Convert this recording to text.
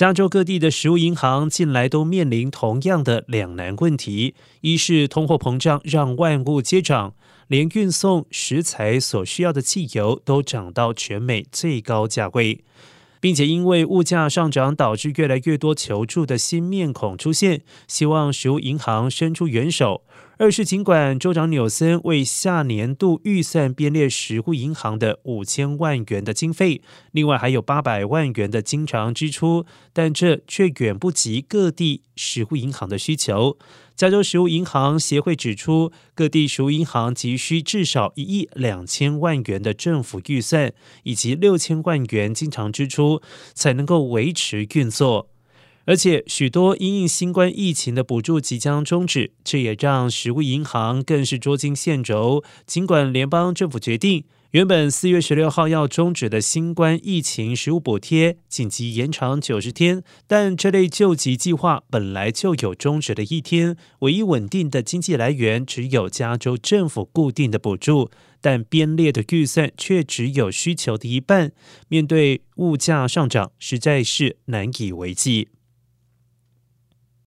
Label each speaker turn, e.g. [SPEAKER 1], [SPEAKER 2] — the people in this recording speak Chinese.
[SPEAKER 1] 加州各地的食物银行近来都面临同样的两难问题：一是通货膨胀让万物皆涨，连运送食材所需要的汽油都涨到全美最高价位。并且因为物价上涨，导致越来越多求助的新面孔出现，希望食物银行伸出援手。二是尽管州长纽森为下年度预算编列食物银行的五千万元的经费，另外还有八百万元的经常支出，但这却远不及各地食物银行的需求。加州食物银行协会指出，各地食物银行急需至少一亿两千万元的政府预算，以及六千万元经常支出，才能够维持运作。而且，许多因应新冠疫情的补助即将终止，这也让食物银行更是捉襟见肘。尽管联邦政府决定。原本四月十六号要终止的新冠疫情食物补贴紧急延长九十天，但这类救急计划本来就有终止的一天。唯一稳定的经济来源只有加州政府固定的补助，但编列的预算却只有需求的一半。面对物价上涨，实在是难以为继。